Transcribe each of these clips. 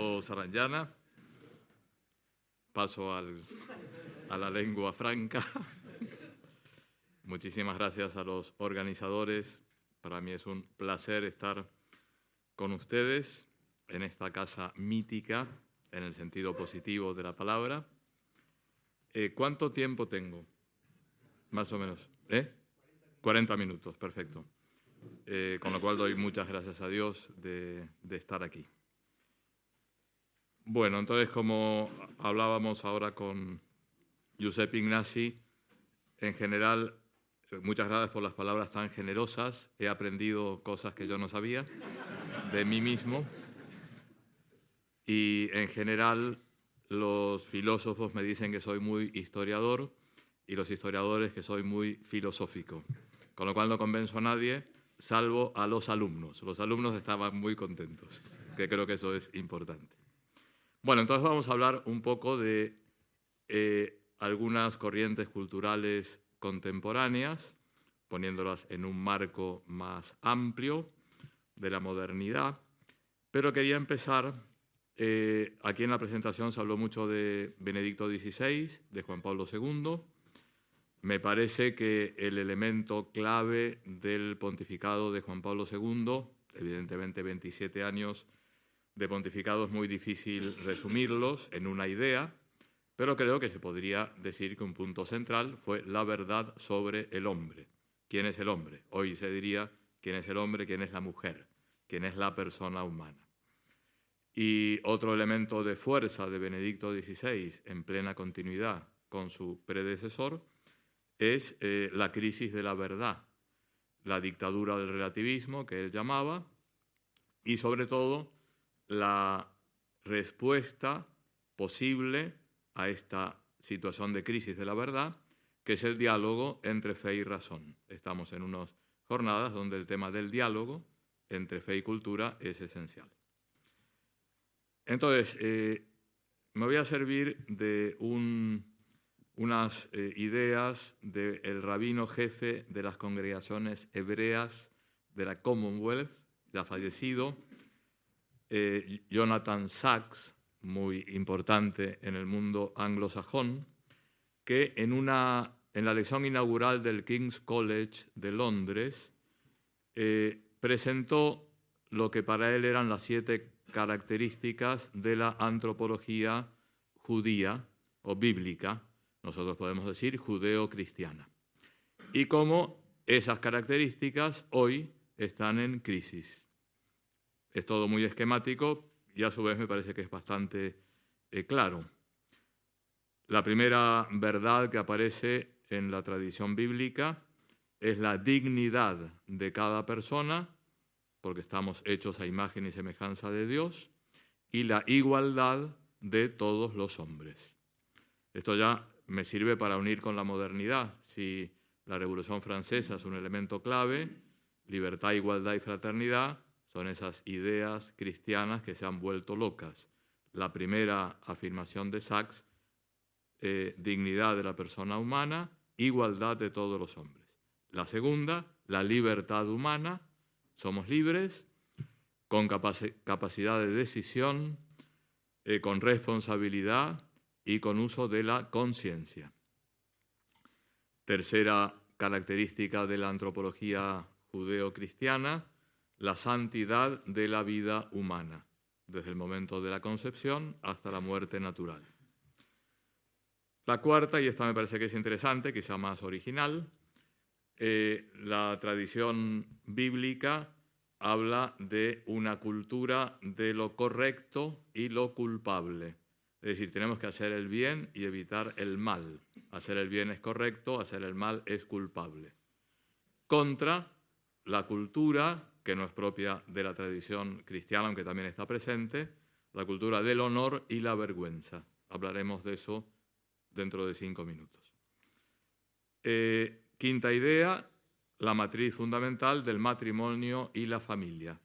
Alberto. Paso a la lengua franca. Muchísimas gracias a los organizadores. Para mí es un placer estar con ustedes en esta casa mítica, en el sentido positivo de la palabra. Eh, ¿Cuánto tiempo tengo? Más o menos. ¿Eh? 40 minutos, perfecto. Eh, con lo cual doy muchas gracias a Dios de, estar aquí. Bueno, entonces como hablábamos ahora con Giuseppe Ignasi, en general, muchas gracias por las palabras tan generosas. He aprendido cosas que yo no sabía de mí mismo. Y en general, los filósofos me dicen que soy muy historiador y los historiadores que soy muy filosófico. Con lo cual no convenzo a nadie salvo a los alumnos. Los alumnos estaban muy contentos, que creo que eso es importante. Bueno, entonces vamos a hablar un poco de eh, algunas corrientes culturales contemporáneas, poniéndolas en un marco más amplio de la modernidad, pero quería empezar, eh, aquí en la presentación se habló mucho de Benedicto XVI, de Juan Pablo II, me parece que el elemento clave del pontificado de Juan Pablo II, evidentemente 27 años de pontificado es muy difícil resumirlos en una idea, pero creo que se podría decir que un punto central fue la verdad sobre el hombre. ¿Quién es el hombre? Hoy se diría quién es el hombre, quién es la mujer, quién es la persona humana. Y otro elemento de fuerza de Benedicto XVI, en plena continuidad con su predecesor, es eh, la crisis de la verdad, la dictadura del relativismo que él llamaba, y sobre todo la respuesta posible a esta situación de crisis de la verdad, que es el diálogo entre fe y razón. Estamos en unas jornadas donde el tema del diálogo entre fe y cultura es esencial. Entonces, eh, me voy a servir de un unas eh, ideas del rabino jefe de las congregaciones hebreas de la Commonwealth, ya fallecido, eh, Jonathan Sachs, muy importante en el mundo anglosajón, que en, la lección inaugural del King's College de Londres eh, presentó lo que para él eran las siete características de la antropología judía o bíblica, nosotros podemos decir judeo-cristiana. Y cómo esas características hoy están en crisis. Es todo muy esquemático y a su vez me parece que es bastante eh, claro. La primera verdad que aparece en la tradición bíblica es la dignidad de cada persona, porque estamos hechos a imagen y semejanza de Dios, y la igualdad de todos los hombres. Esto ya me sirve para unir con la modernidad. Si la Revolución Francesa es un elemento clave, libertad, igualdad y fraternidad son esas ideas cristianas que se han vuelto locas. La primera afirmación de Sachs, eh, dignidad de la persona humana, igualdad de todos los hombres. La segunda, la libertad humana, somos libres, con capacidad de decisión, eh, con responsabilidad, y con uso de la conciencia. Tercera característica de la antropología judeo-cristiana, la santidad de la vida humana, desde el momento de la concepción hasta la muerte natural. La cuarta, y esta me parece que es interesante, quizá más original, eh, la tradición bíblica habla de una cultura de lo correcto y lo culpable. Es decir, tenemos que hacer el bien y evitar el mal. Hacer el bien es correcto, hacer el mal es culpable. Contra la cultura, que no es propia de la tradición cristiana, aunque también está presente, la cultura del honor y la vergüenza. Hablaremos de eso dentro de cinco minutos. Eh, quinta idea, la matriz fundamental del matrimonio y la familia.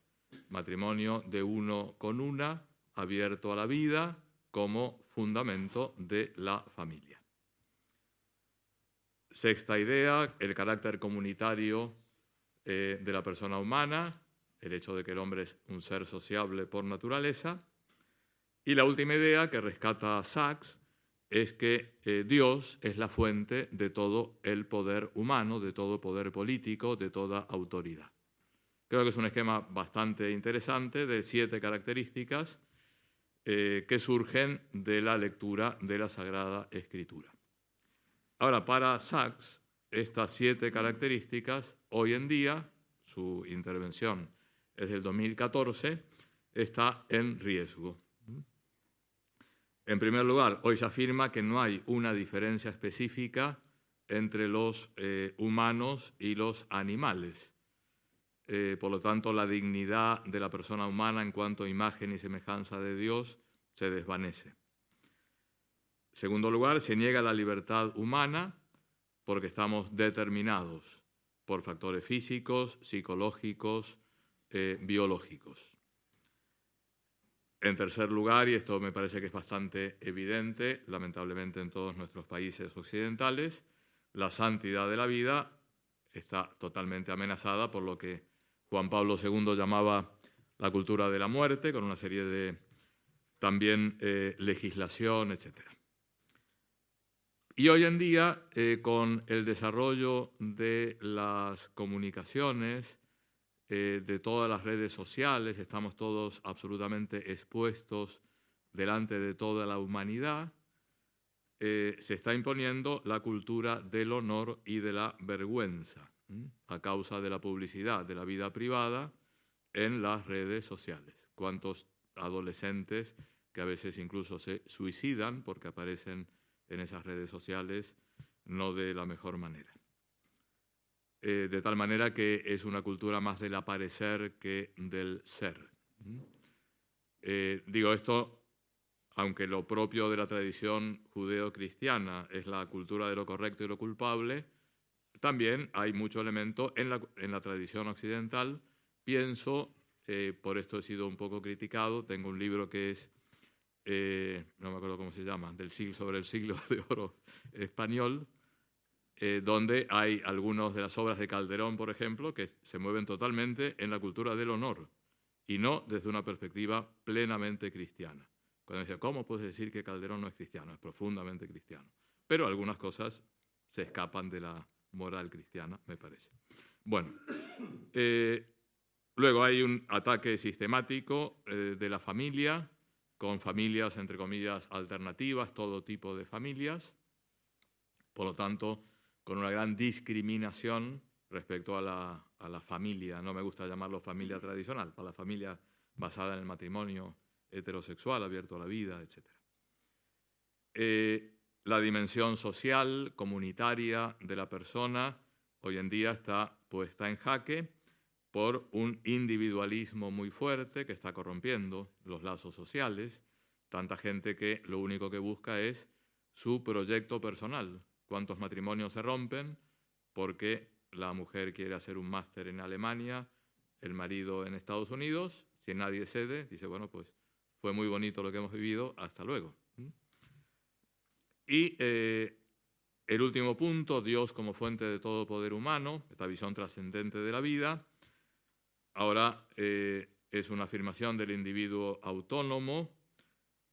Matrimonio de uno con una, abierto a la vida, como fundamento de la familia. Sexta idea, el carácter comunitario eh, de la persona humana, el hecho de que el hombre es un ser sociable por naturaleza. Y la última idea que rescata Sachs es que eh, Dios es la fuente de todo el poder humano, de todo poder político, de toda autoridad. Creo que es un esquema bastante interesante de siete características eh, que surgen de la lectura de la Sagrada Escritura. Ahora, para Sachs, estas siete características, hoy en día, su intervención es del 2014, está en riesgo. En primer lugar, hoy se afirma que no hay una diferencia específica entre los eh, humanos y los animales. Eh, por lo tanto, la dignidad de la persona humana en cuanto a imagen y semejanza de Dios se desvanece. En segundo lugar, se niega la libertad humana porque estamos determinados por factores físicos, psicológicos, eh, biológicos. En tercer lugar, y esto me parece que es bastante evidente, lamentablemente en todos nuestros países occidentales, la santidad de la vida está totalmente amenazada por lo que Juan Pablo II llamaba la cultura de la muerte, con una serie de también eh, legislación, etc. Y hoy en día, eh, con el desarrollo de las comunicaciones, eh, de todas las redes sociales, estamos todos absolutamente expuestos delante de toda la humanidad, eh, se está imponiendo la cultura del honor y de la vergüenza a causa de la publicidad de la vida privada en las redes sociales. ¿Cuántos adolescentes que a veces incluso se suicidan porque aparecen en esas redes sociales no de la mejor manera? Eh, de tal manera que es una cultura más del aparecer que del ser. Eh, digo esto, aunque lo propio de la tradición judeo-cristiana es la cultura de lo correcto y lo culpable, también hay mucho elemento en la, tradición occidental. Pienso, eh, por esto he sido un poco criticado, tengo un libro que es, no me acuerdo cómo se llama, del siglo, sobre el siglo de oro español, eh, donde hay algunas de las obras de Calderón, por ejemplo, que se mueven totalmente en la cultura del honor y no desde una perspectiva plenamente cristiana. Cuando decía, ¿cómo puedes decir que Calderón no es cristiano? Es profundamente cristiano. Pero algunas cosas se escapan de la moral cristiana, me parece. Bueno, eh, luego hay un ataque sistemático eh, de la familia, con familias, entre comillas, alternativas, todo tipo de familias. Por lo tanto, con una gran discriminación respecto a la, familia, no me gusta llamarlo familia tradicional, para la familia basada en el matrimonio heterosexual, abierto a la vida, etc. Eh, la dimensión social, comunitaria de la persona, hoy en día está puesta en jaque por un individualismo muy fuerte que está corrompiendo los lazos sociales, tanta gente que lo único que busca es su proyecto personal, cuántos matrimonios se rompen porque la mujer quiere hacer un máster en Alemania, el marido en Estados Unidos, si nadie cede, dice, bueno, pues fue muy bonito lo que hemos vivido, hasta luego. Y eh, el último punto, Dios como fuente de todo poder humano, esta visión trascendente de la vida, ahora eh, es una afirmación del individuo autónomo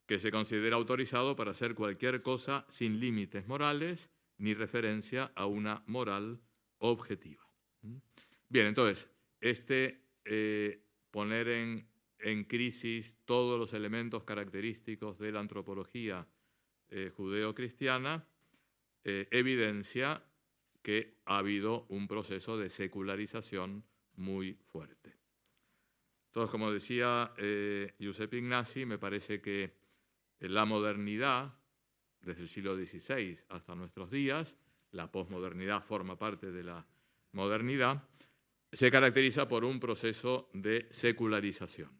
que se considera autorizado para hacer cualquier cosa sin límites morales ni referencia a una moral objetiva. Bien, entonces, este eh, poner en, crisis todos los elementos característicos de la antropología eh, judeo-cristiana eh, evidencia que ha habido un proceso de secularización muy fuerte. Entonces, como decía Giuseppe Ignasi, me parece que la modernidad desde el siglo XVI hasta nuestros días, la posmodernidad forma parte de la modernidad, se caracteriza por un proceso de secularización.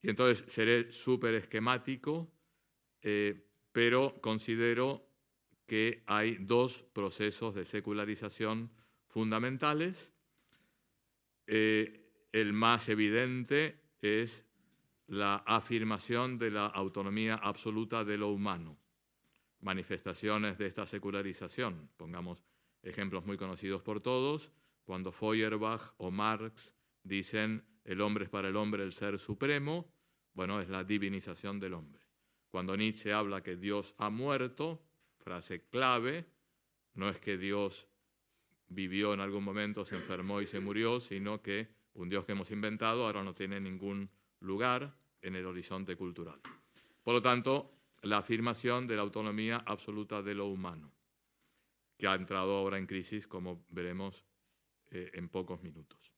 Y entonces seré súper esquemático, eh, pero considero que hay dos procesos de secularización fundamentales. Eh, el más evidente es la afirmación de la autonomía absoluta de lo humano. Manifestaciones de esta secularización, pongamos ejemplos muy conocidos por todos, cuando Feuerbach o Marx dicen el hombre es para el hombre el ser supremo, Bueno, es la divinización del hombre. Cuando Nietzsche habla que Dios ha muerto, frase clave, no es que Dios vivió en algún momento, se enfermó y se murió, sino que un Dios que hemos inventado ahora no tiene ningún lugar en el horizonte cultural. Por lo tanto, la afirmación de la autonomía absoluta de lo humano, que ha entrado ahora en crisis, como veremos eh, en pocos minutos.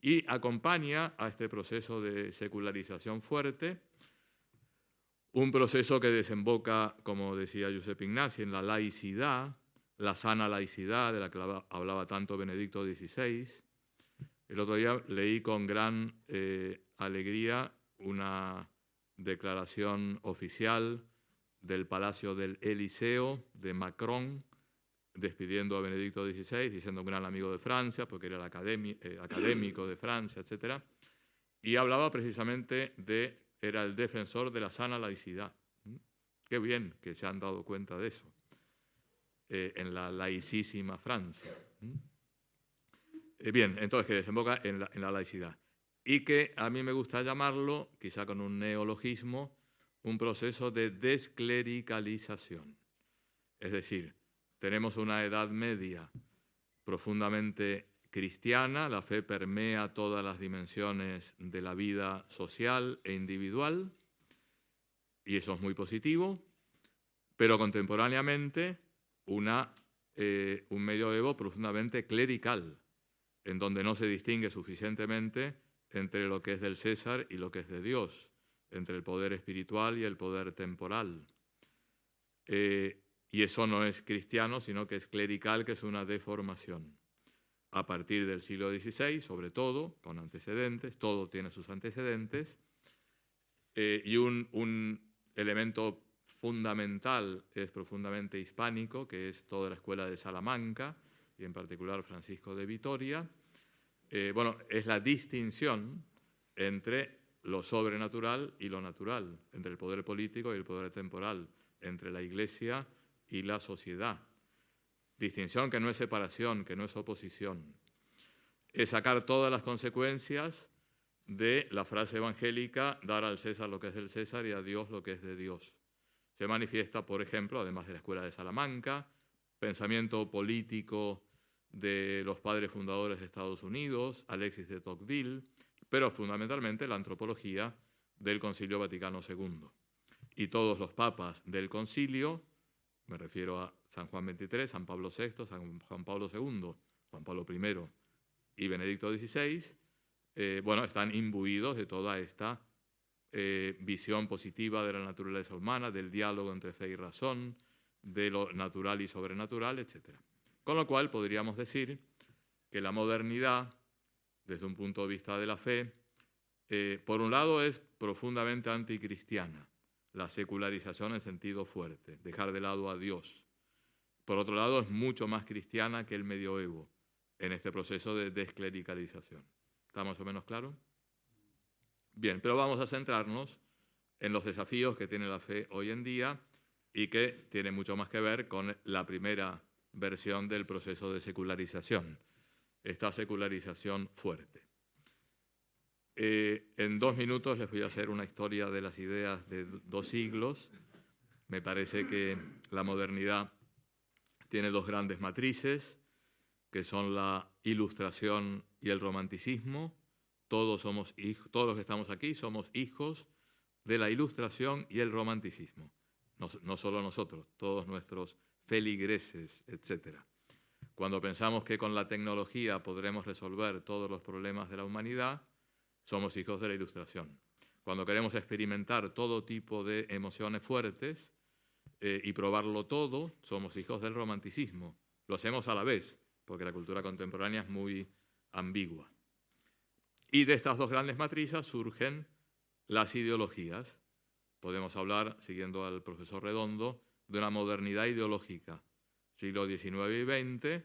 Y acompaña a este proceso de secularización fuerte un proceso que desemboca, como decía Giuseppe Ignasi, en la laicidad, la sana laicidad de la que hablaba tanto Benedicto XVI. El otro día leí con gran eh, alegría una declaración oficial del Palacio del Eliseo de Macron, despidiendo a Benedicto XVI, diciendo un gran amigo de Francia, porque era el eh, académico de Francia, etc. Y hablaba precisamente de, era el defensor de la sana laicidad. ¿Mm? Qué bien que se han dado cuenta de eso eh, en la laicísima Francia. Eh, bien, entonces que desemboca en la laicidad. Y que a mí me gusta llamarlo, quizá con un neologismo, un proceso de desclericalización. Es decir, tenemos una edad media profundamente cristiana, la fe permea todas las dimensiones de la vida social e individual, y eso es muy positivo, pero contemporáneamente una, eh, un medioevo profundamente clerical, en donde no se distingue suficientemente entre lo que es del César y lo que es de Dios entre el poder espiritual y el poder temporal. Eh, y eso no es cristiano, sino que es clerical, que es una deformación. A partir del siglo XVI, sobre todo, con antecedentes, todo tiene sus antecedentes, eh, y un, un elemento fundamental es profundamente hispánico, que es toda la escuela de Salamanca, y en particular Francisco de Vitoria. Eh, bueno, es la distinción entre lo sobrenatural y lo natural, entre el poder político y el poder temporal, entre la Iglesia y la sociedad. Distinción que no es separación, que no es oposición. Es sacar todas las consecuencias de la frase evangélica, dar al César lo que es del César y a Dios lo que es de Dios. Se manifiesta, por ejemplo, además de la Escuela de Salamanca, pensamiento político de los padres fundadores de Estados Unidos, Alexis de Tocqueville, pero fundamentalmente la antropología del Concilio Vaticano II. Y todos los papas del concilio, me refiero a San Juan XXIII, San Pablo VI, San Juan Pablo II, Juan Pablo I y Benedicto XVI, eh, bueno, están imbuidos de toda esta eh, visión positiva de la naturaleza humana, del diálogo entre fe y razón, de lo natural y sobrenatural, etc. Con lo cual podríamos decir que la modernidad desde un punto de vista de la fe, eh, por un lado es profundamente anticristiana, la secularización en sentido fuerte, dejar de lado a Dios. Por otro lado, es mucho más cristiana que el medioevo en este proceso de desclericalización. ¿Está más o menos claro? Bien, pero vamos a centrarnos en los desafíos que tiene la fe hoy en día y que tiene mucho más que ver con la primera versión del proceso de secularización, esta secularización fuerte. Eh, en dos minutos les voy a hacer una historia de las ideas de dos siglos. Me parece que la modernidad tiene dos grandes matrices, que son la ilustración y el romanticismo. Todos, somos todos los que estamos aquí somos hijos de la ilustración y el romanticismo. No, solo nosotros, todos nuestros feligreses, etcétera. Cuando pensamos que con la tecnología podremos resolver todos los problemas de la humanidad, somos hijos de la ilustración. Cuando queremos experimentar todo tipo de emociones fuertes eh, y probarlo todo, somos hijos del romanticismo. Lo hacemos a la vez, porque la cultura contemporánea es muy ambigua. Y de estas dos grandes matrices surgen las ideologías. Podemos hablar, siguiendo al profesor Redondo, de una modernidad ideológica siglo XIX y XX,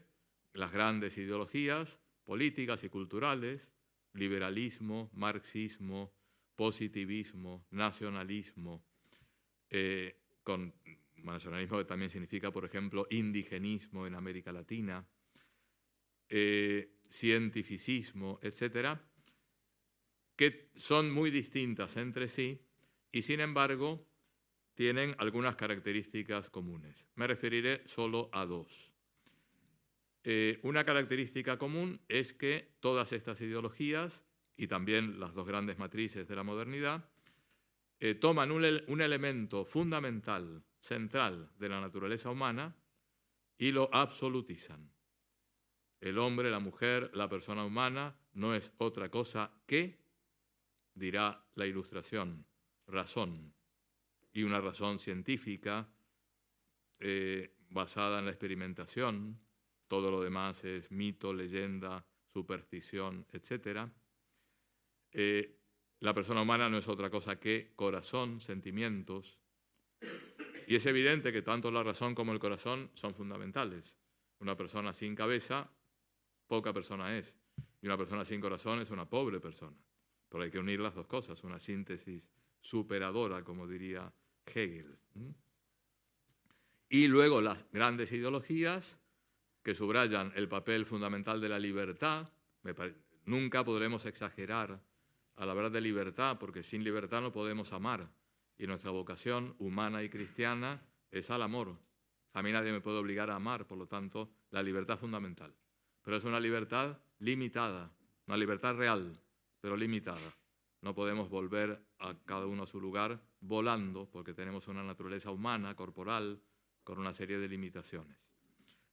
las grandes ideologías políticas y culturales, liberalismo, marxismo, positivismo, nacionalismo, eh, con nacionalismo que también significa, por ejemplo, indigenismo en América Latina, eh, cientificismo, etcétera, que son muy distintas entre sí y sin embargo tienen algunas características comunes. Me referiré solo a dos. Eh, una característica común es que todas estas ideologías, y también las dos grandes matrices de la modernidad, eh, toman un, un elemento fundamental, central de la naturaleza humana y lo absolutizan. El hombre, la mujer, la persona humana no es otra cosa que, dirá la ilustración, razón, y una razón científica eh, basada en la experimentación, todo lo demás es mito, leyenda, superstición, etc. Eh, la persona humana no es otra cosa que corazón, sentimientos, y es evidente que tanto la razón como el corazón son fundamentales. Una persona sin cabeza, poca persona es, y una persona sin corazón es una pobre persona. Pero hay que unir las dos cosas, una síntesis superadora, como diría Hegel. Y luego las grandes ideologías que subrayan el papel fundamental de la libertad. Nunca podremos exagerar a la verdad de libertad, porque sin libertad no podemos amar. Y nuestra vocación humana y cristiana es al amor. A mí nadie me puede obligar a amar, por lo tanto, la libertad fundamental. Pero es una libertad limitada, una libertad real, pero limitada. No podemos volver a cada uno a su lugar volando porque tenemos una naturaleza humana, corporal, con una serie de limitaciones.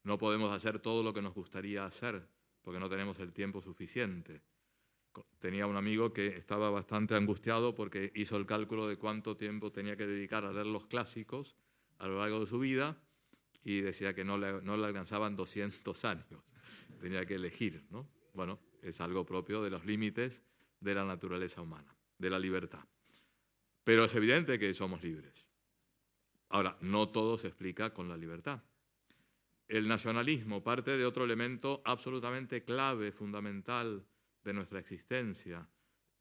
No podemos hacer todo lo que nos gustaría hacer porque no tenemos el tiempo suficiente. Tenía un amigo que estaba bastante angustiado porque hizo el cálculo de cuánto tiempo tenía que dedicar a leer los clásicos a lo largo de su vida y decía que no le, no le alcanzaban 200 años. Tenía que elegir, ¿no? Bueno, es algo propio de los límites de la naturaleza humana, de la libertad. Pero es evidente que somos libres. Ahora, no todo se explica con la libertad. El nacionalismo parte de otro elemento absolutamente clave, fundamental de nuestra existencia.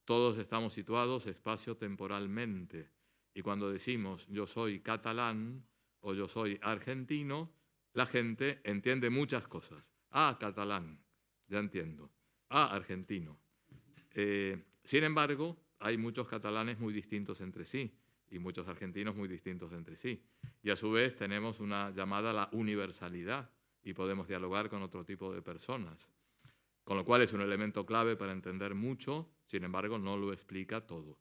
Todos estamos situados espacio-temporalmente. Y cuando decimos yo soy catalán o yo soy argentino, la gente entiende muchas cosas. Ah, catalán, ya entiendo. Ah, argentino. Eh, sin embargo, hay muchos catalanes muy distintos entre sí y muchos argentinos muy distintos entre sí. Y a su vez tenemos una llamada a la universalidad y podemos dialogar con otro tipo de personas. Con lo cual es un elemento clave para entender mucho, sin embargo no lo explica todo.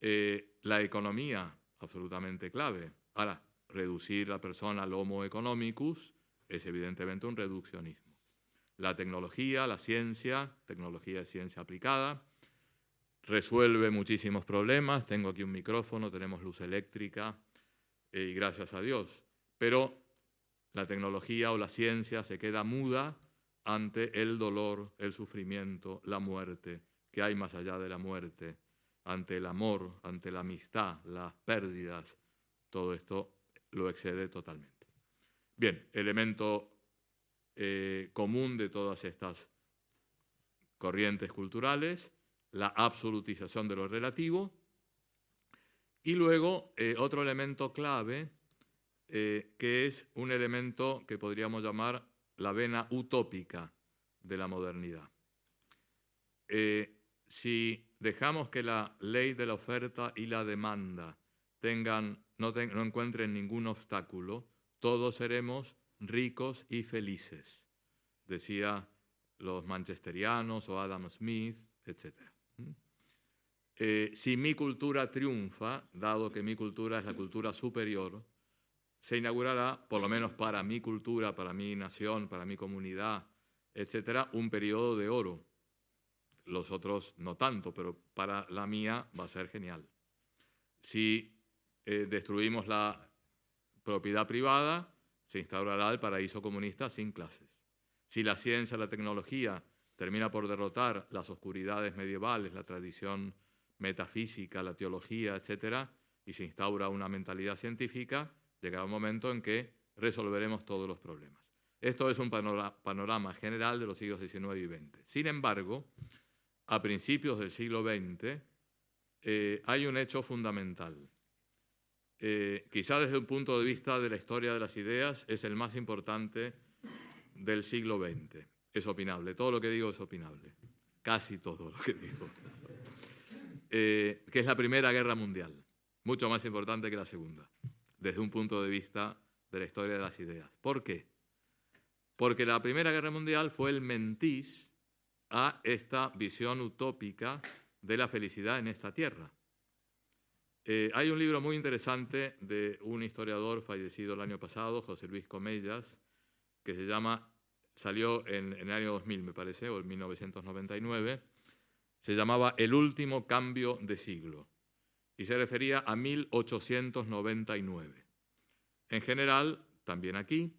Eh, la economía, absolutamente clave. Ahora, reducir la persona al homo economicus es evidentemente un reduccionismo la tecnología, la ciencia, tecnología de ciencia aplicada, resuelve muchísimos problemas, tengo aquí un micrófono, tenemos luz eléctrica eh, y gracias a Dios, pero la tecnología o la ciencia se queda muda ante el dolor, el sufrimiento, la muerte, que hay más allá de la muerte, ante el amor, ante la amistad, las pérdidas, todo esto lo excede totalmente. Bien, elemento eh, común de todas estas corrientes culturales, la absolutización de lo relativo, y luego eh, otro elemento clave, eh, que es un elemento que podríamos llamar la vena utópica de la modernidad. si dejamos que la ley de la oferta y la demanda tengan, no, no encuentren ningún obstáculo, todos seremos ricos y felices, decía los manchesterianos o Adam Smith, etc. Eh, si mi cultura triunfa, dado que mi cultura es la cultura superior, se inaugurará, por lo menos para mi cultura, para mi nación, para mi comunidad, etcétera, un periodo de oro. Los otros no tanto, pero para la mía va a ser genial. Si eh, destruimos la propiedad privada, se instaurará el paraíso comunista sin clases. Si la ciencia, la tecnología termina por derrotar las oscuridades medievales, la tradición metafísica, la teología, etc., y se instaura una mentalidad científica, llegará un momento en que resolveremos todos los problemas. Esto es un panorama general de los siglos XIX y XX. Sin embargo, a principios del siglo XX eh, hay un hecho fundamental. Eh, quizá desde un punto de vista de la historia de las ideas, es el más importante del siglo XX. Es opinable, todo lo que digo es opinable, casi todo lo que digo. eh, que es la Primera Guerra Mundial, mucho más importante que la Segunda, desde un punto de vista de la historia de las ideas. ¿Por qué? Porque la Primera Guerra Mundial fue el mentís a esta visión utópica de la felicidad en esta tierra. Eh, hay un libro muy interesante de un historiador fallecido el año pasado, José Luis Comellas, que se llama, salió en, en el año 2000, me parece, o en 1999, se llamaba El último cambio de siglo y se refería a 1899. En general, también aquí,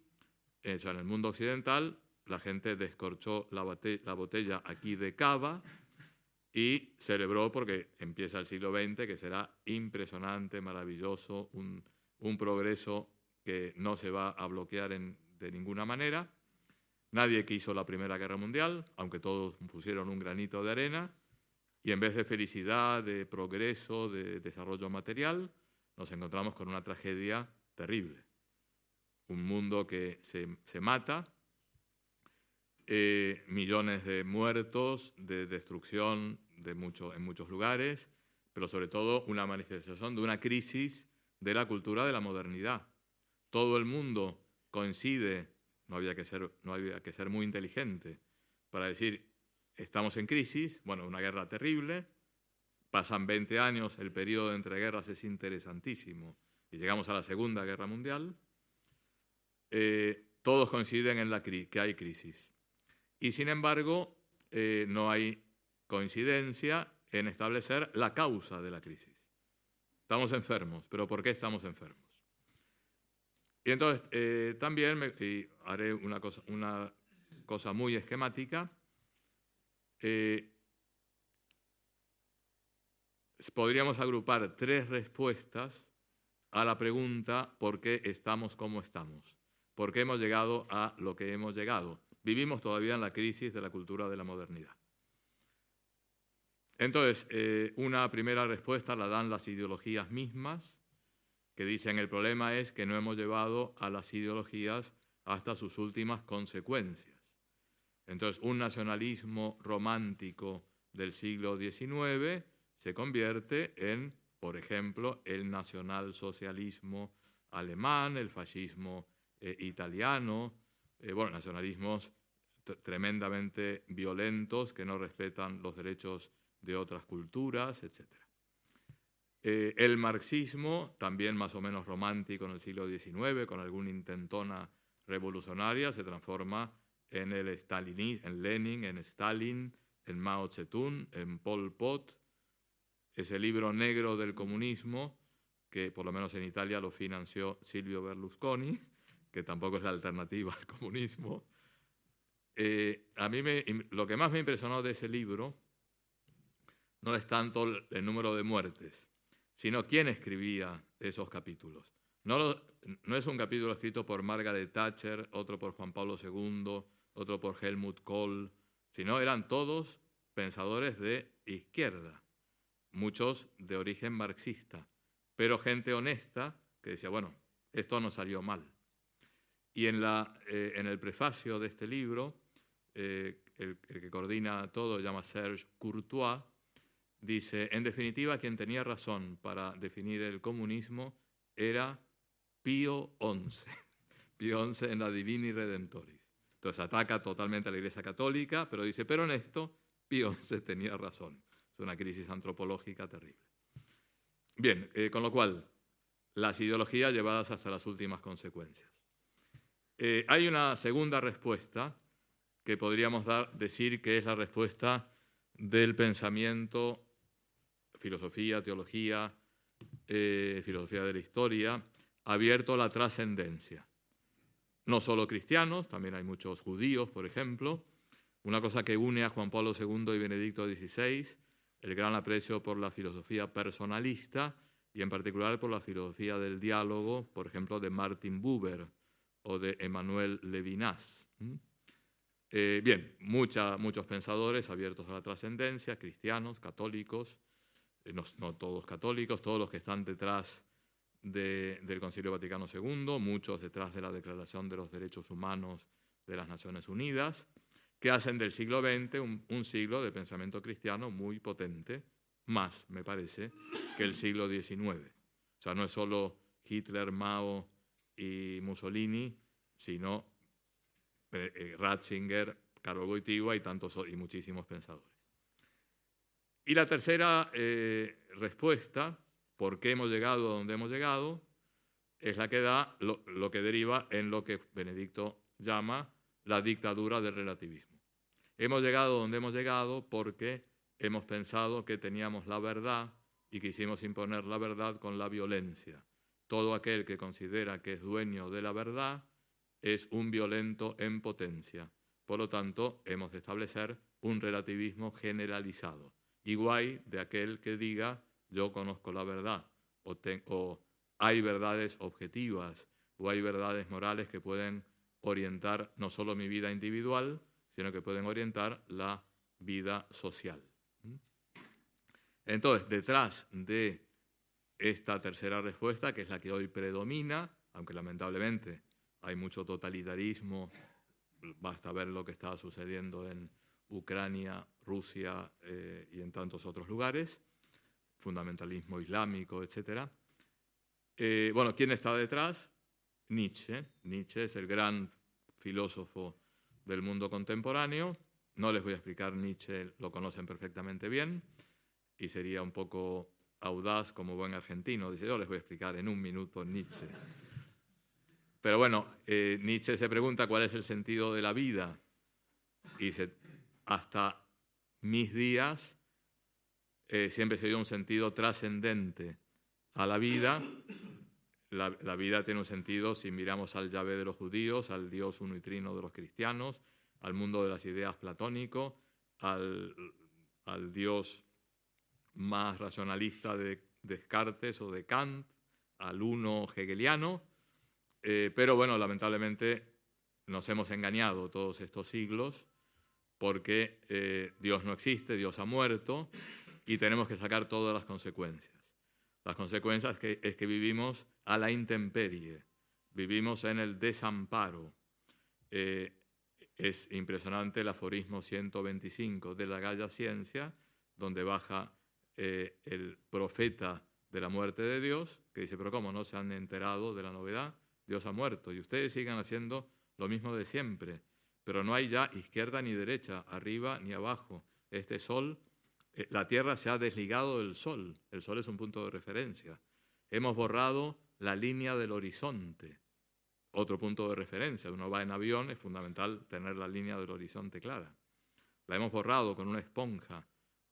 en el mundo occidental, la gente descorchó la, botella aquí de cava y celebró porque empieza el siglo XX, que será impresionante, maravilloso, un, progreso que no se va a bloquear de ninguna manera. Nadie quiso la Primera Guerra Mundial, aunque todos pusieron un granito de arena, y en vez de felicidad, de progreso, de desarrollo material, nos encontramos con una tragedia terrible. Un mundo que se, mata, eh, millones de muertos, de destrucción de mucho, en muchos lugares, pero sobre todo una manifestación de una crisis de la cultura de la modernidad. Todo el mundo coincide, no había que ser, no había que ser muy inteligente para decir, estamos en crisis, bueno, una guerra terrible, pasan 20 años, el periodo entre guerras es interesantísimo y llegamos a la Segunda Guerra Mundial, eh, todos coinciden en la que hay crisis. Y sin embargo, eh, no hay coincidencia en establecer la causa de la crisis. Estamos enfermos, pero ¿por qué estamos enfermos? Y entonces eh, también haré una cosa, una cosa muy esquemática. Eh, podríamos agrupar tres respuestas a la pregunta ¿por qué estamos como estamos? ¿Por qué hemos llegado a lo que hemos llegado? Vivimos todavía en la crisis de la cultura de la modernidad. Entonces, eh, una primera respuesta la dan las ideologías mismas, que dicen el problema es que no hemos llevado a las ideologías hasta sus últimas consecuencias. Entonces, un nacionalismo romántico del siglo XIX se convierte en, por ejemplo, el nacionalsocialismo alemán, el fascismo eh, italiano, eh, bueno, nacionalismos tremendamente violentos que no respetan los derechos de otras culturas, etc. Eh, el marxismo, también más o menos romántico en el siglo XIX, con alguna intentona revolucionaria, se transforma en el Stalinismo, en Lenin, en Stalin, en Mao Zedong, en Pol Pot, ese libro negro del comunismo, que por lo menos en Italia lo financió Silvio Berlusconi, que tampoco es la alternativa al comunismo. Eh, a mí lo que más me impresionó de ese libro no es tanto el número de muertes, sino quién escribía esos capítulos. No, no es un capítulo escrito por Margaret Thatcher, otro por Juan Pablo II, otro por Helmut Kohl, sino eran todos pensadores de izquierda, muchos de origen marxista, pero gente honesta que decía, bueno, esto no salió mal. Y en, la, eh, en el prefacio de este libro, eh, el, que coordina todo, llama Serge Courtois, dice, en definitiva, quien tenía razón para definir el comunismo era Pío XI, Pío XI en la Divini Redemptoris. Entonces ataca totalmente a la Iglesia Católica, pero dice, pero en esto Pío XI tenía razón. Es una crisis antropológica terrible. Bien, eh, con lo cual, las ideologías llevadas hasta las últimas consecuencias. Eh, hay una segunda respuesta que podríamos dar, decir que es la respuesta del pensamiento, filosofía, teología, eh, filosofía de la historia, abierto a la trascendencia no solo cristianos, también hay muchos judíos, por ejemplo. Una cosa que une a Juan Pablo II y Benedicto XVI, el gran aprecio por la filosofía personalista y en particular por la filosofía del diálogo, por ejemplo, de Martin Buber o de Emmanuel Levinas. Eh, bien, muchos pensadores abiertos a la trascendencia, cristianos, católicos, eh, no, todos católicos, todos los que están detrás del Concilio Vaticano II, muchos detrás de la Declaración de los Derechos Humanos de las Naciones Unidas, que hacen del siglo XX un, siglo de pensamiento cristiano muy potente, más, me parece, que el siglo XIX. O sea, no es solo Hitler, Mao y Mussolini, sino eh, Ratzinger, Carlos Wojtyła y, tantos, y muchísimos pensadores. Y la tercera eh, respuesta, por qué hemos llegado a donde hemos llegado, es la que da lo, que deriva en lo que Benedicto llama la dictadura del relativismo. Hemos llegado donde hemos llegado porque hemos pensado que teníamos la verdad y quisimos imponer la verdad con la violencia. Todo aquel que considera que es dueño de la verdad es un violento en potencia. Por lo tanto, hemos de establecer un relativismo generalizado, igual de aquel que diga yo conozco la verdad o, o hay verdades objetivas o hay verdades morales que pueden orientar no solo mi vida individual, sino que pueden orientar la vida social. Entonces, detrás de esta tercera respuesta, que es la que hoy predomina, aunque lamentablemente hay mucho totalitarismo, basta ver lo que está sucediendo en Ucrania, Rusia eh, y en tantos otros lugares, fundamentalismo islámico, etc. Eh, bueno, ¿quién está detrás? Nietzsche. Nietzsche es el gran filósofo del mundo contemporáneo. No les voy a explicar Nietzsche, lo conocen perfectamente bien y sería un poco audaz como buen argentino. Dice, yo les voy a explicar en un minuto Nietzsche. Pero bueno, eh, Nietzsche se pregunta cuál es el sentido de la vida. Y hasta mis días eh, siempre se dio un sentido trascendente a la vida. La, vida tiene un sentido si miramos al llave de los judíos, al Dios uno y trino de los cristianos, al mundo de las ideas platónico, al, al Dios más racionalista de Descartes o de Kant, al uno hegeliano, eh, pero bueno, lamentablemente nos hemos engañado todos estos siglos porque eh, Dios no existe, Dios ha muerto y tenemos que sacar todas las consecuencias. Las consecuencias es que vivimos a la intemperie, vivimos en el desamparo. Eh, es impresionante el aforismo 125 de la Galla Ciencia, donde baja eh, el profeta de la muerte de Dios, que dice, pero ¿cómo no se han enterado de la novedad? Dios ha muerto y ustedes sigan haciendo lo mismo de siempre, pero no hay ya izquierda ni derecha, arriba ni abajo. Este sol, eh, la Tierra se ha desligado del sol, el sol es un punto de referencia. Hemos borrado la línea del horizonte, otro punto de referencia. Uno va en avión, es fundamental tener la línea del horizonte clara. La hemos borrado con una esponja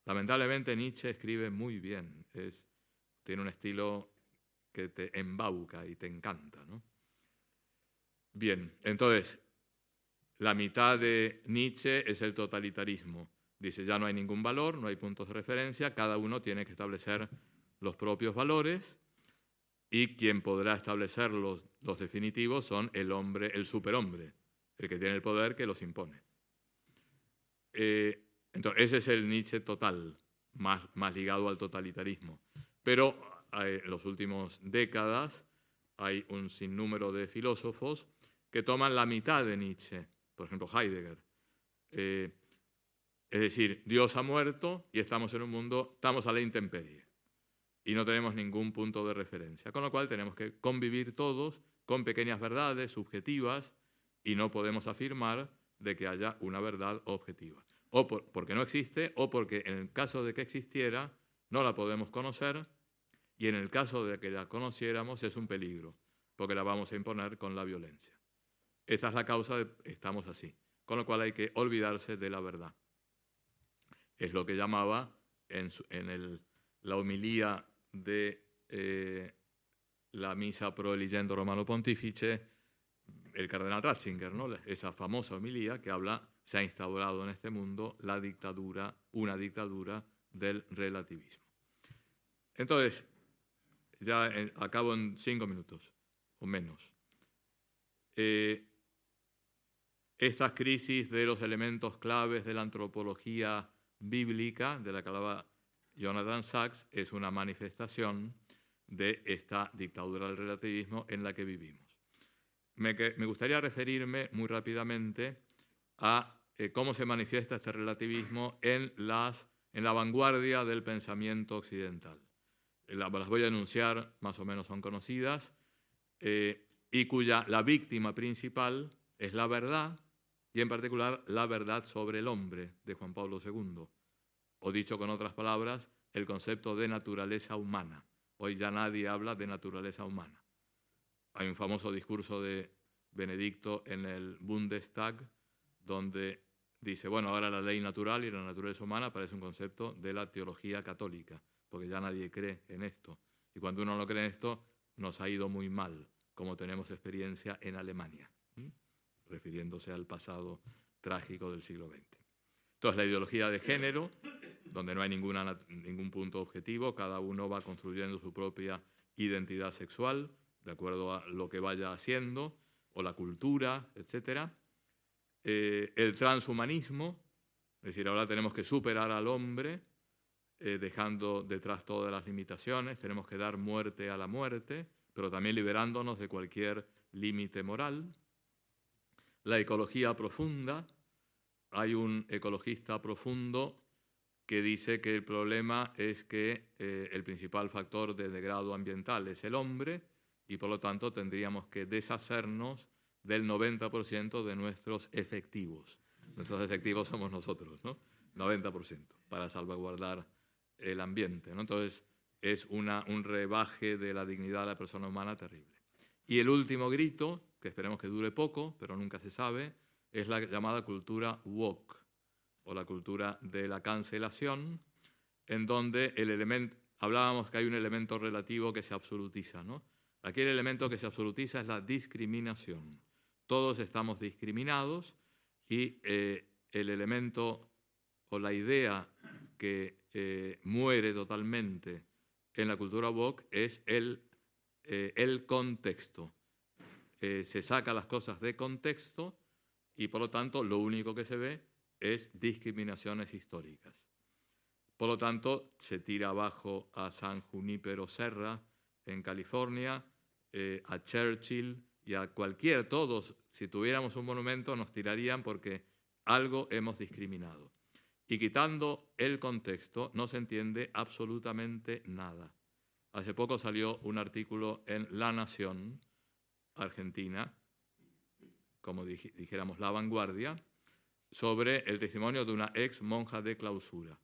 Lamentablemente Nietzsche escribe muy bien, es, tiene un estilo que te embauca y te encanta. ¿no? Bien, entonces, la mitad de Nietzsche es el totalitarismo. Dice, ya no hay ningún valor, no hay puntos de referencia, cada uno tiene que establecer los propios valores y quien podrá establecer los, definitivos son el hombre, el superhombre, el que tiene el poder que los impone. Eh, entonces, ese es el Nietzsche total, más, más ligado al totalitarismo. Pero eh, en las últimas décadas hay un sinnúmero de filósofos que toman la mitad de Nietzsche, por ejemplo Heidegger. Eh, es decir, Dios ha muerto y estamos en un mundo, estamos a la intemperie y no tenemos ningún punto de referencia. Con lo cual tenemos que convivir todos con pequeñas verdades subjetivas y no podemos afirmar de que haya una verdad objetiva o porque no existe, o porque en el caso de que existiera, no la podemos conocer, y en el caso de que la conociéramos es un peligro, porque la vamos a imponer con la violencia. Esta es la causa de estamos así, con lo cual hay que olvidarse de la verdad. Es lo que llamaba en, la homilía de eh, la misa pro eligendo romano pontífice el cardenal Ratzinger, ¿no? esa famosa homilía que habla se ha instaurado en este mundo la dictadura, una dictadura del relativismo. Entonces, ya acabo en cinco minutos o menos. Eh, estas crisis de los elementos claves de la antropología bíblica, de la que hablaba Jonathan Sachs, es una manifestación de esta dictadura del relativismo en la que vivimos. Me, me gustaría referirme muy rápidamente a eh, cómo se manifiesta este relativismo en, las, en la vanguardia del pensamiento occidental. Las voy a enunciar, más o menos son conocidas, eh, y cuya la víctima principal es la verdad, y en particular la verdad sobre el hombre de Juan Pablo II, o dicho con otras palabras, el concepto de naturaleza humana. Hoy ya nadie habla de naturaleza humana. Hay un famoso discurso de Benedicto en el Bundestag, donde dice, bueno, ahora la ley natural y la naturaleza humana parece un concepto de la teología católica, porque ya nadie cree en esto. Y cuando uno no cree en esto, nos ha ido muy mal, como tenemos experiencia en Alemania, refiriéndose al pasado trágico del siglo XX. Entonces, la ideología de género, donde no hay ningún punto objetivo, cada uno va construyendo su propia identidad sexual, de acuerdo a lo que vaya haciendo, o la cultura, etc. Eh, el transhumanismo, es decir, ahora tenemos que superar al hombre, eh, dejando detrás todas las limitaciones, tenemos que dar muerte a la muerte, pero también liberándonos de cualquier límite moral. La ecología profunda, hay un ecologista profundo que dice que el problema es que eh, el principal factor de degrado ambiental es el hombre y por lo tanto tendríamos que deshacernos del 90% de nuestros efectivos. Nuestros efectivos somos nosotros, ¿no? 90%, para salvaguardar el ambiente. ¿no? Entonces, es un rebaje de la dignidad de la persona humana terrible. Y el último grito, que esperemos que dure poco, pero nunca se sabe, es la llamada cultura woke, o la cultura de la cancelación, en donde el elemento, hablábamos que hay un elemento relativo que se absolutiza, ¿no? Aquí el elemento que se absolutiza es la discriminación. Todos estamos discriminados y eh, el elemento o la idea que eh, muere totalmente en la cultura woke es el, eh, el contexto. se saca las cosas de contexto y por lo tanto lo único que se ve es discriminaciones históricas. Por lo tanto, se tira abajo a San Junípero Serra en California, eh, a Churchill y a cualquier, todos, si tuviéramos un monumento, nos tirarían porque algo hemos discriminado. Y quitando el contexto, no se entiende absolutamente nada. Hace poco salió un artículo en La Nación, Argentina, como dijéramos La Vanguardia, sobre el testimonio de una ex monja de clausura,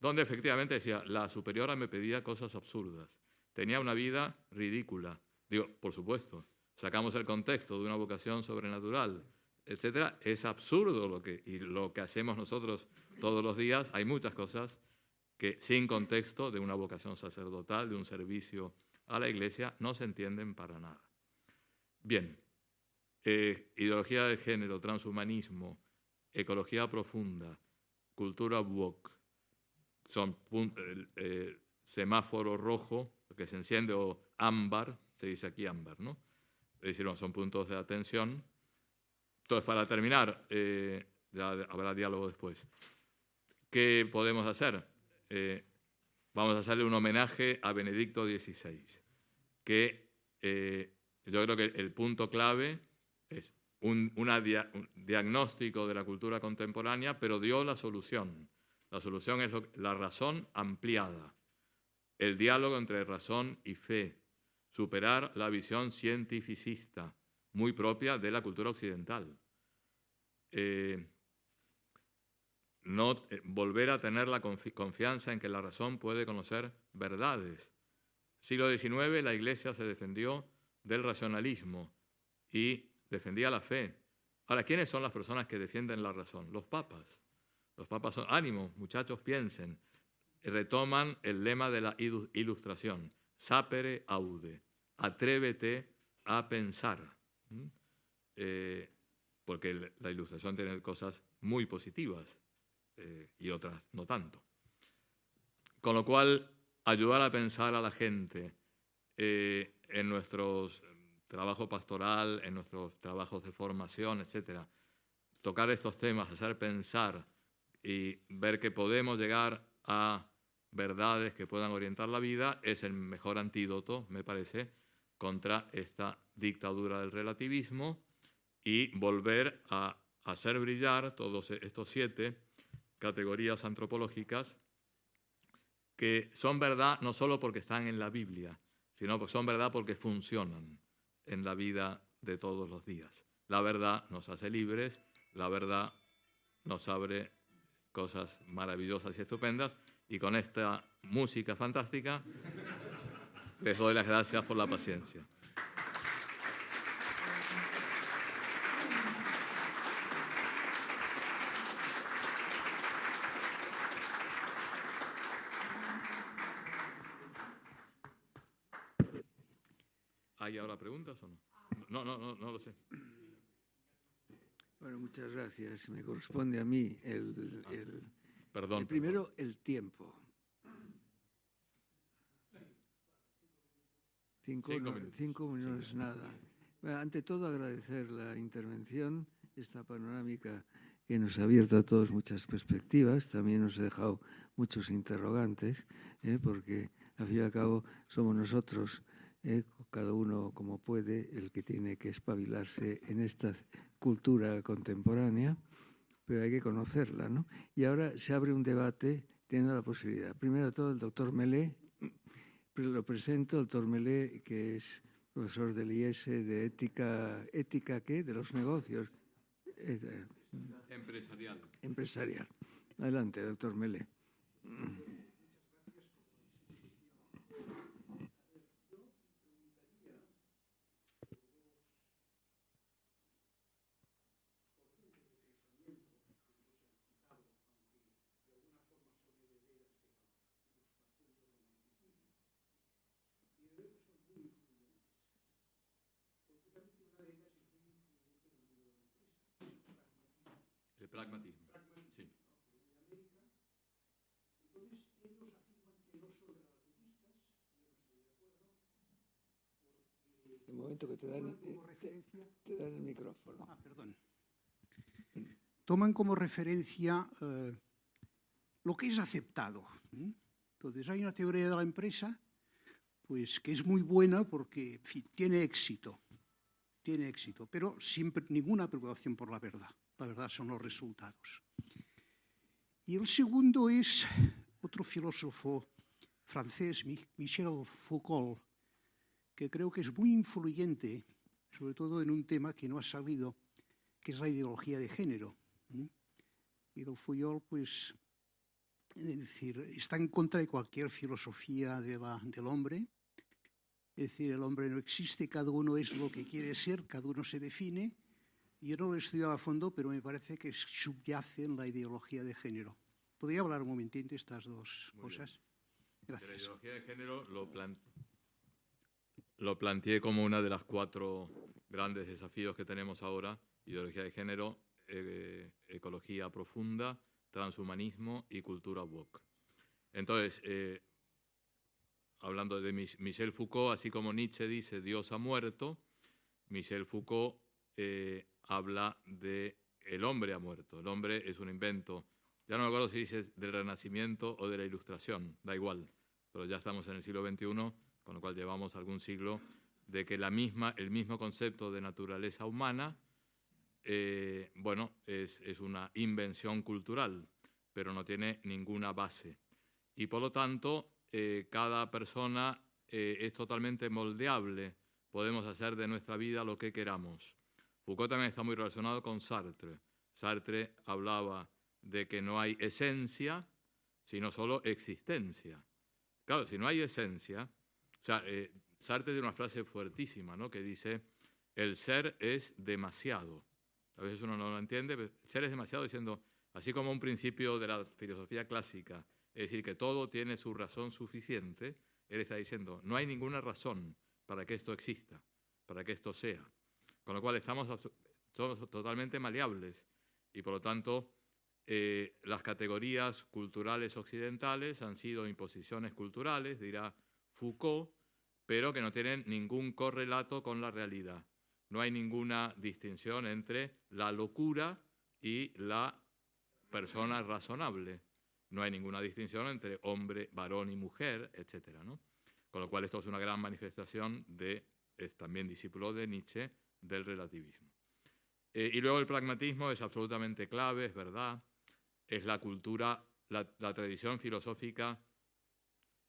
donde efectivamente decía, la superiora me pedía cosas absurdas, tenía una vida ridícula, Digo, por supuesto, sacamos el contexto de una vocación sobrenatural, etcétera, es absurdo lo que, hacemos nosotros todos los días. Hay muchas cosas que sin contexto de una vocación sacerdotal, de un servicio a la iglesia, no se entienden para nada. Bien, eh, ideología de género, transhumanismo, ecología profunda, cultura woke, son eh, semáforo rojo, que se enciende, o ámbar, se dice aquí ámbar, ¿no? Es decir, son puntos de atención. Entonces, para terminar, eh, ya habrá diálogo después. ¿Qué podemos hacer? Eh, vamos a hacerle un homenaje a Benedicto XVI, que eh, yo creo que el punto clave es un, diagnóstico de la cultura contemporánea, pero dio la solución. La solución es la razón ampliada, el diálogo entre razón y fe, superar la visión cientificista, muy propia de la cultura occidental. Eh, no, eh, volver a tener la confianza en que la razón puede conocer verdades. Siglo XIX la Iglesia se defendió del racionalismo y defendía la fe. Ahora, ¿quiénes son las personas que defienden la razón? Los papas. Los papas son, ánimo, muchachos, piensen. Retoman el lema de la ilustración sapere aude, atrévete a pensar. Eh, porque la ilustración tiene cosas muy positivas eh, y otras no tanto. Con lo cual, ayudar a pensar a la gente eh, en nuestros trabajo pastoral, en nuestros trabajos de formación, etcétera, tocar estos temas, hacer pensar y ver que podemos llegar a verdades que puedan orientar la vida es el mejor antídoto, me parece, contra esta dictadura del relativismo y volver a hacer brillar todos estos siete categorías antropológicas que son verdad no solo porque están en la Biblia, sino que son verdad porque funcionan en la vida de todos los días. La verdad nos hace libres, la verdad nos abre cosas maravillosas y estupendas, y con esta música fantástica les doy las gracias por la paciencia. ¿Hay ahora preguntas o no? No, no, no, no lo sé. Bueno, muchas gracias. Me corresponde a mí el, el, Perdón. el primero el tiempo. Cinco, Cinco no- minutos. cinco no es nada. Bueno, ante todo, agradecer la intervención, esta panorámica que nos ha abierto a todos muchas perspectivas. También nos ha dejado muchos interrogantes, ¿eh? porque al fin y al cabo somos nosotros, ¿eh? cada uno como puede, el que tiene que espabilarse en esta cultura contemporánea, pero hay que conocerla, ¿no? Y ahora se abre un debate teniendo la posibilidad. Primero de todo, el doctor Melé, lo presento, el doctor Melé, que es profesor del IES de ética, ¿ética qué? De los negocios eh, Empresarial. empresarial. Adelante, doctor Melé. El pragmatismo. Sí. El momento que te dan, eh, te, te dan el micrófono. Ah, perdón. Toman como referencia eh, lo que es aceptado. ¿m? Entonces, hay una teoría de la empresa pues, que es muy buena porque en fin, tiene éxito, tiene éxito, pero siempre ninguna preocupación por la verdad. La verdad son los resultados. Y el segundo es otro filósofo francés, Mi- Michel Foucault, que creo que es muy influyente, sobre todo en un tema que no ha salido, que es la ideología de género. ¿m? Y el Foucault, pues, es decir, está en contra de cualquier filosofía de la- del hombre. Es decir, el hombre no existe, cada uno es lo que quiere ser, cada uno se define. Y Yo no lo he estudiado a fondo, pero me parece que subyace en la ideología de género. ¿Podría hablar un momentito de estas dos Muy bien. cosas? De la Gracias. ideología de género lo, plan- lo planteé como una de las cuatro grandes desafíos que tenemos ahora. Ideología de género, eh, ecología profunda, transhumanismo y cultura woke. Entonces, eh, hablando de Mich- Michel Foucault, así como Nietzsche dice Dios ha muerto, Michel Foucault eh, habla de el hombre ha muerto. El hombre es un invento. Ya no me acuerdo si dice del Renacimiento o de la Ilustración, da igual, pero ya estamos en el siglo XXI, con lo cual llevamos algún siglo de que el mismo concepto de naturaleza humana, eh, bueno, es, es una invención cultural, pero no tiene ninguna base. Y por lo tanto, eh, cada persona eh, es totalmente moldeable. Podemos hacer de nuestra vida lo que queramos. Foucault también está muy relacionado con Sartre. Sartre hablaba de que no hay esencia, sino solo existencia. Claro, si no hay esencia, o sea, eh, Sartre tiene una frase fuertísima, ¿no? Que dice, el ser es demasiado. A veces uno no lo entiende, pero ser es demasiado diciendo, así como un principio de la filosofía clásica, es decir, que todo tiene su razón suficiente, él está diciendo, no hay ninguna razón para que esto exista, para que esto sea. Con lo cual estamos somos totalmente maleables y por lo tanto eh, las categorías culturales occidentales han sido imposiciones culturales, dirá Foucault, pero que no tienen ningún correlato con la realidad. No hay ninguna distinción entre la locura y la persona razonable. No hay ninguna distinción entre hombre, varón y mujer, etcétera, ¿no? Con lo cual esto es una gran manifestación de, es también discípulo de Nietzsche, del relativismo. Eh, y luego el pragmatismo es absolutamente clave, es verdad, es la cultura, la, la tradición filosófica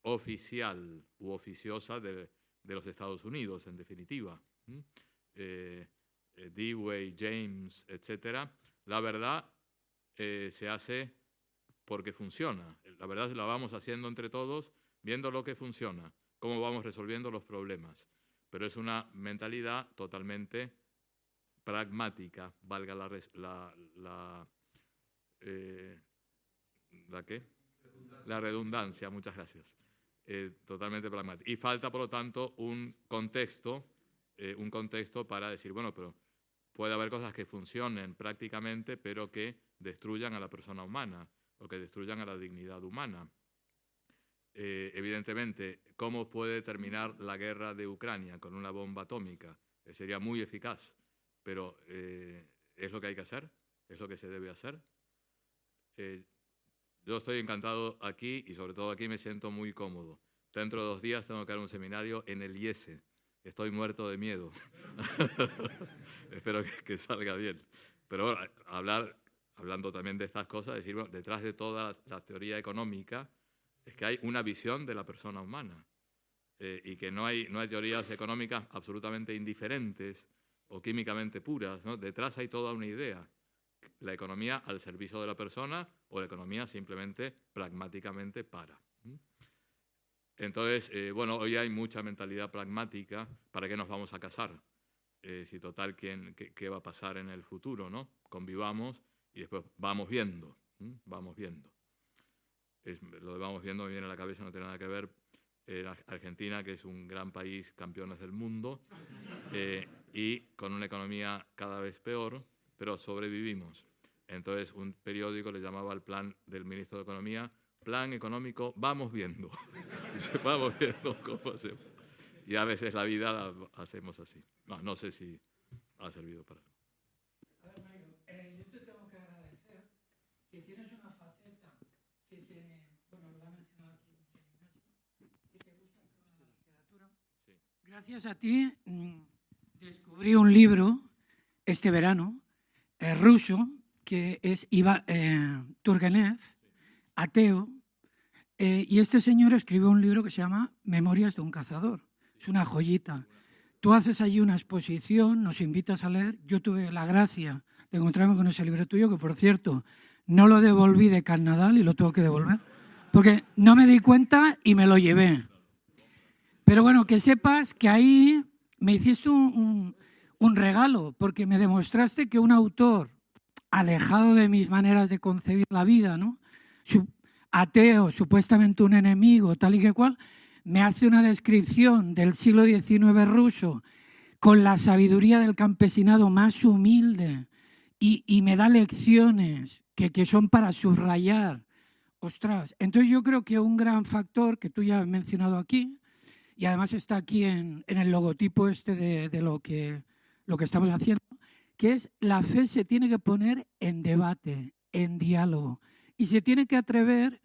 oficial u oficiosa de, los Estados Unidos, en definitiva. Eh, eh, Dewey, James, etc. La verdad eh, se hace porque funciona. La verdad la vamos haciendo entre todos, viendo lo que funciona, cómo vamos resolviendo los problemas. Pero es una mentalidad totalmente pragmática, valga la, la, la, ¿la qué? La redundancia, muchas gracias. Eh, totalmente pragmática. Y falta, por lo tanto, un contexto, eh, un contexto para decir, bueno, pero puede haber cosas que funcionen prácticamente, pero que destruyan a la persona humana o que destruyan a la dignidad humana. Eh, evidentemente, ¿cómo puede terminar la guerra de Ucrania con una bomba atómica? sería muy eficaz, pero ¿es lo que hay que hacer? ¿Es lo que se debe hacer? Yo estoy encantado aquí y sobre todo aquí me siento muy cómodo. Dentro de dos días tengo que dar un seminario en el IESE. Estoy muerto de miedo. Espero que, salga bien. Pero hablar, hablando también de estas cosas, decir, detrás de toda la, teoría económica es que hay una visión de la persona humana eh, y que no hay, no hay teorías económicas absolutamente indiferentes o químicamente puras. ¿no? Detrás hay toda una idea la economía al servicio de la persona o la economía simplemente pragmáticamente para. Entonces, eh, bueno, hoy hay mucha mentalidad pragmática. ¿Para qué nos vamos a casar? Eh, si total, ¿quién, qué, va a pasar en el futuro? ¿no? Convivamos y después vamos viendo. Vamos viendo. lo de vamos viendo me viene a la cabeza, no tiene nada que ver. Eh, Argentina, que es un gran país, campeones del mundo, y con una economía cada vez peor, pero sobrevivimos. Entonces, un periódico le llamaba al plan del ministro de Economía, plan económico, vamos viendo. vamos viendo cómo hacemos. Y a veces la vida la hacemos así. No, no sé si ha servido para algo. A ver, Mario, yo te tengo que agradecer que tienes una faceta que te, bueno, lo ha mencionado aquí que te gusta la literatura. Sí. Gracias a ti mm, descubrí un libro este verano eh, ruso, que es Iva, eh, Turgenev, ateo, eh, y este señor escribió un libro que se llama Memorias de un cazador. Es una joyita. Tú haces allí una exposición, nos invitas a leer. Yo tuve la gracia de encontrarme con ese libro tuyo, que por cierto, no lo devolví de Carnadal y lo tengo que devolver, porque no me di cuenta y me lo llevé. Pero bueno, que sepas que ahí me hiciste un, un regalo, porque me demostraste que un autor alejado de mis maneras de concebir la vida, ¿no? ateo, supuestamente un enemigo, tal y que cual, me hace una descripción del siglo XIX ruso con la sabiduría del campesinado más humilde y, me da lecciones que, que, son para subrayar. Ostras, entonces yo creo que un gran factor que tú ya has mencionado aquí, y además está aquí en, en el logotipo este de, de lo que lo que estamos haciendo, que es la fe se tiene que poner en debate, en diálogo, y se tiene que atrever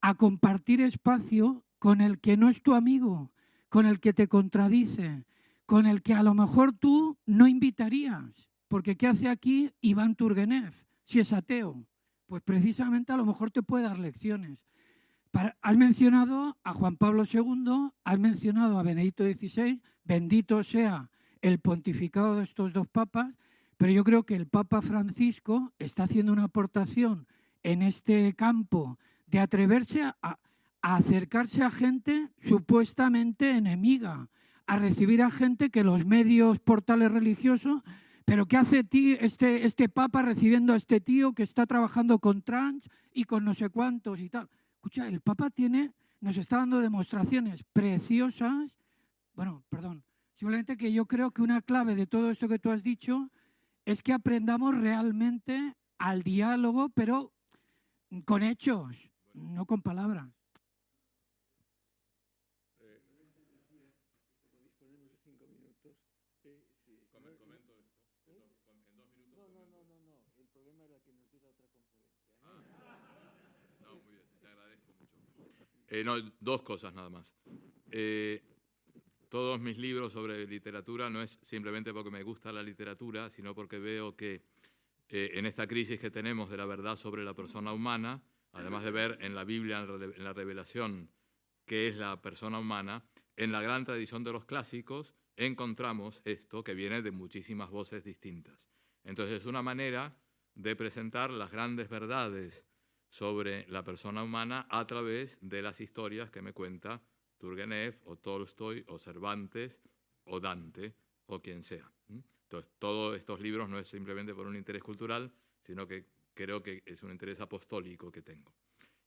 a compartir espacio con el que no es tu amigo, con el que te contradice, con el que a lo mejor tú no invitarías, porque ¿qué hace aquí Iván Turgenev si es ateo? Pues precisamente a lo mejor te puede dar lecciones. has mencionado a Juan Pablo II, has mencionado a Benedicto XVI, bendito sea el pontificado de estos dos papas, pero yo creo que el Papa Francisco está haciendo una aportación en este campo de atreverse a, acercarse a gente supuestamente enemiga, a recibir a gente que los medios portales religiosos, pero ¿qué hace este, este Papa recibiendo a este tío que está trabajando con trans y con no sé cuántos y tal? Escucha, el Papa tiene, nos está dando demostraciones preciosas, bueno, perdón, Simplemente que yo creo que una clave de todo esto que tú has dicho es que aprendamos realmente al diálogo, pero con hechos, no con palabras. Eh, no, dos cosas nada más. Eh, todos mis libros sobre literatura no es simplemente porque me gusta la literatura, sino porque veo que eh, en esta crisis que tenemos de la verdad sobre la persona humana, además de ver en la Biblia, en la revelación, qué es la persona humana, en la gran tradición de los clásicos encontramos esto que viene de muchísimas voces distintas. Entonces es una manera de presentar las grandes verdades sobre la persona humana a través de las historias que me cuenta Turgenev o Tolstoy o Cervantes o Dante o quien sea. Entonces, todos estos libros no es simplemente por un interés cultural, sino que creo que es un interés apostólico que tengo.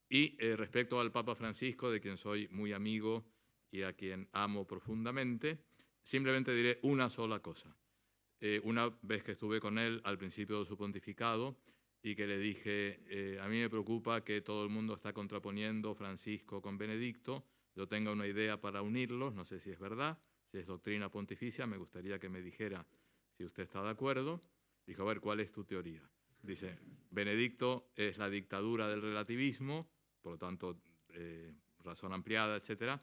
Y eh, respecto al Papa Francisco, de quien soy muy amigo y a quien amo profundamente, simplemente diré una sola cosa. Eh, una vez que estuve con él al principio de su pontificado y que le dije, eh, a mí me preocupa que todo el mundo está contraponiendo Francisco con Benedicto, yo tengo una idea para unirlos, no sé si es verdad, si es doctrina pontificia, me gustaría que me dijera si usted está de acuerdo. Dijo, a ver, ¿cuál es tu teoría? Dice, Benedicto es la dictadura del relativismo, por lo tanto, eh, razón ampliada, etc.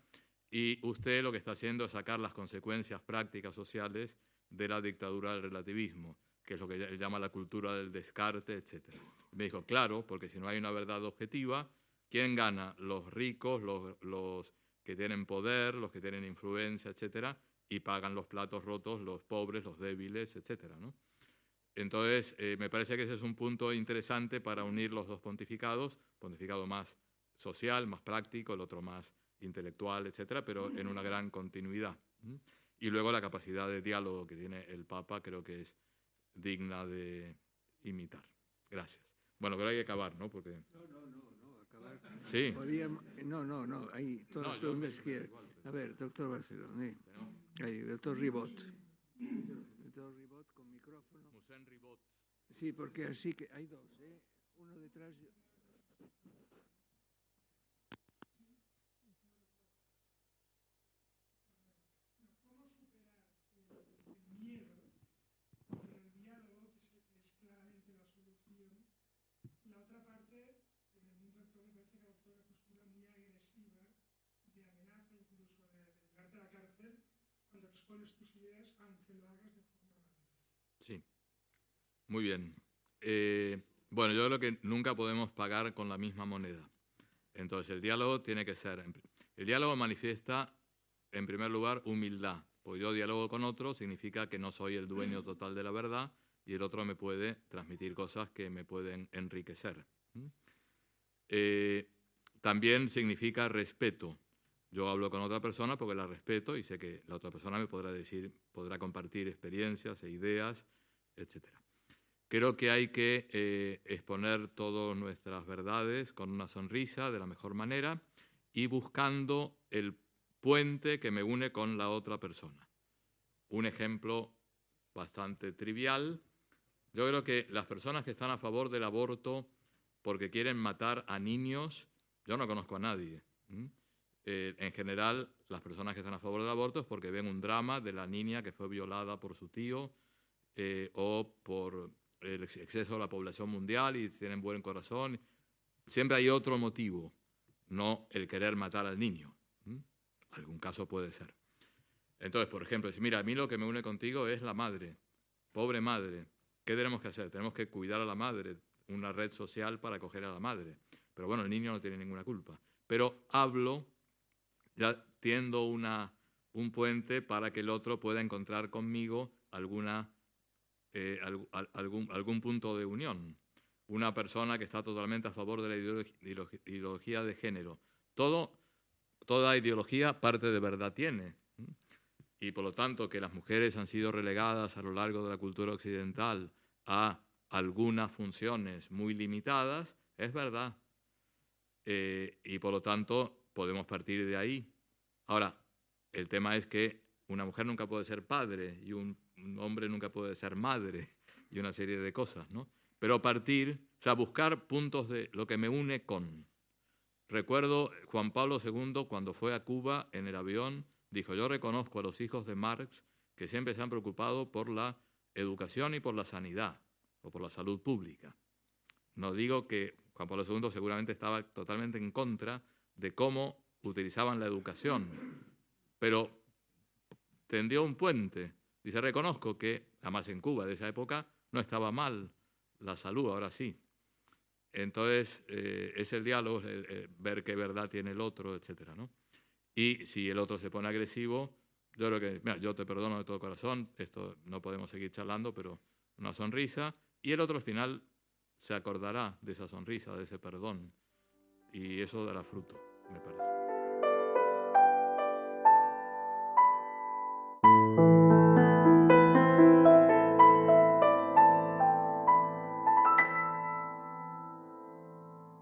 Y usted lo que está haciendo es sacar las consecuencias prácticas sociales de la dictadura del relativismo, que es lo que él llama la cultura del descarte, etc. me dijo, claro, porque si no hay una verdad objetiva, ¿quién gana? Los ricos, los, los que tienen poder, los que tienen influencia, etcétera, y pagan los platos rotos los pobres, los débiles, etcétera, ¿no? Entonces, eh, me parece que ese es un punto interesante para unir los dos pontificados, pontificado más social, más práctico, el otro más intelectual, etcétera, pero en una gran continuidad. Y luego la capacidad de diálogo que tiene el Papa creo que es digna de imitar. Gracias. Bueno, pero hay que acabar, ¿no? Porque... No, no, no, no. Sí. no, no, no, hay todas las preguntas que A ver, doctor Barcelona, eh. ahí, doctor Ribot. Doctor Ribot con micrófono. Ribot. Sí, porque así que hay dos, ¿eh? Uno detrás. Sí, muy bien. Eh, bueno, yo creo que nunca podemos pagar con la misma moneda. Entonces, el diálogo tiene que ser. El diálogo manifiesta, en primer lugar, humildad. Porque yo diálogo con otro significa que no soy el dueño total de la verdad y el otro me puede transmitir cosas que me pueden enriquecer. Eh, también significa respeto. Yo hablo con otra persona porque la respeto y sé que la otra persona me podrá decir, podrá compartir experiencias e ideas, etc. Creo que hay que eh, exponer todas nuestras verdades con una sonrisa de la mejor manera y buscando el puente que me une con la otra persona. Un ejemplo bastante trivial. Yo creo que las personas que están a favor del aborto porque quieren matar a niños, yo no conozco a nadie. Eh, en general, las personas que están a favor del aborto es porque ven un drama de la niña que fue violada por su tío eh, o por el exceso de la población mundial y tienen buen corazón. Siempre hay otro motivo, no el querer matar al niño. Algún caso puede ser. Entonces, por ejemplo, si mira, a mí lo que me une contigo es la madre, pobre madre. ¿Qué tenemos que hacer? Tenemos que cuidar a la madre, una red social para acoger a la madre. Pero bueno, el niño no tiene ninguna culpa. Pero hablo ya tiendo una, un puente para que el otro pueda encontrar conmigo alguna, eh, algún, algún punto de unión. Una persona que está totalmente a favor de la ideología de género. Todo, toda ideología parte de verdad tiene. Y por lo tanto, que las mujeres han sido relegadas a lo largo de la cultura occidental a algunas funciones muy limitadas, es verdad. Eh, y por lo tanto, podemos partir de ahí. Ahora, el tema es que una mujer nunca puede ser padre y un, hombre nunca puede ser madre y una serie de cosas, ¿no? Pero partir, o sea, buscar puntos de lo que me une con. Recuerdo Juan Pablo II cuando fue a Cuba en el avión, dijo, yo reconozco a los hijos de Marx que siempre se han preocupado por la educación y por la sanidad o por la salud pública. No digo que Juan Pablo II seguramente estaba totalmente en contra de cómo utilizaban la educación, pero tendió un puente. Dice, reconozco que, además en Cuba de esa época, no estaba mal la salud, ahora sí. Entonces, eh, es el diálogo, ver qué verdad tiene el otro, etc. ¿no? Y si el otro se pone agresivo, yo creo que, mira, yo te perdono de todo corazón, esto no podemos seguir charlando, pero una sonrisa. Y el otro al final se acordará de esa sonrisa, de ese perdón. Y eso dará fruto, me parece.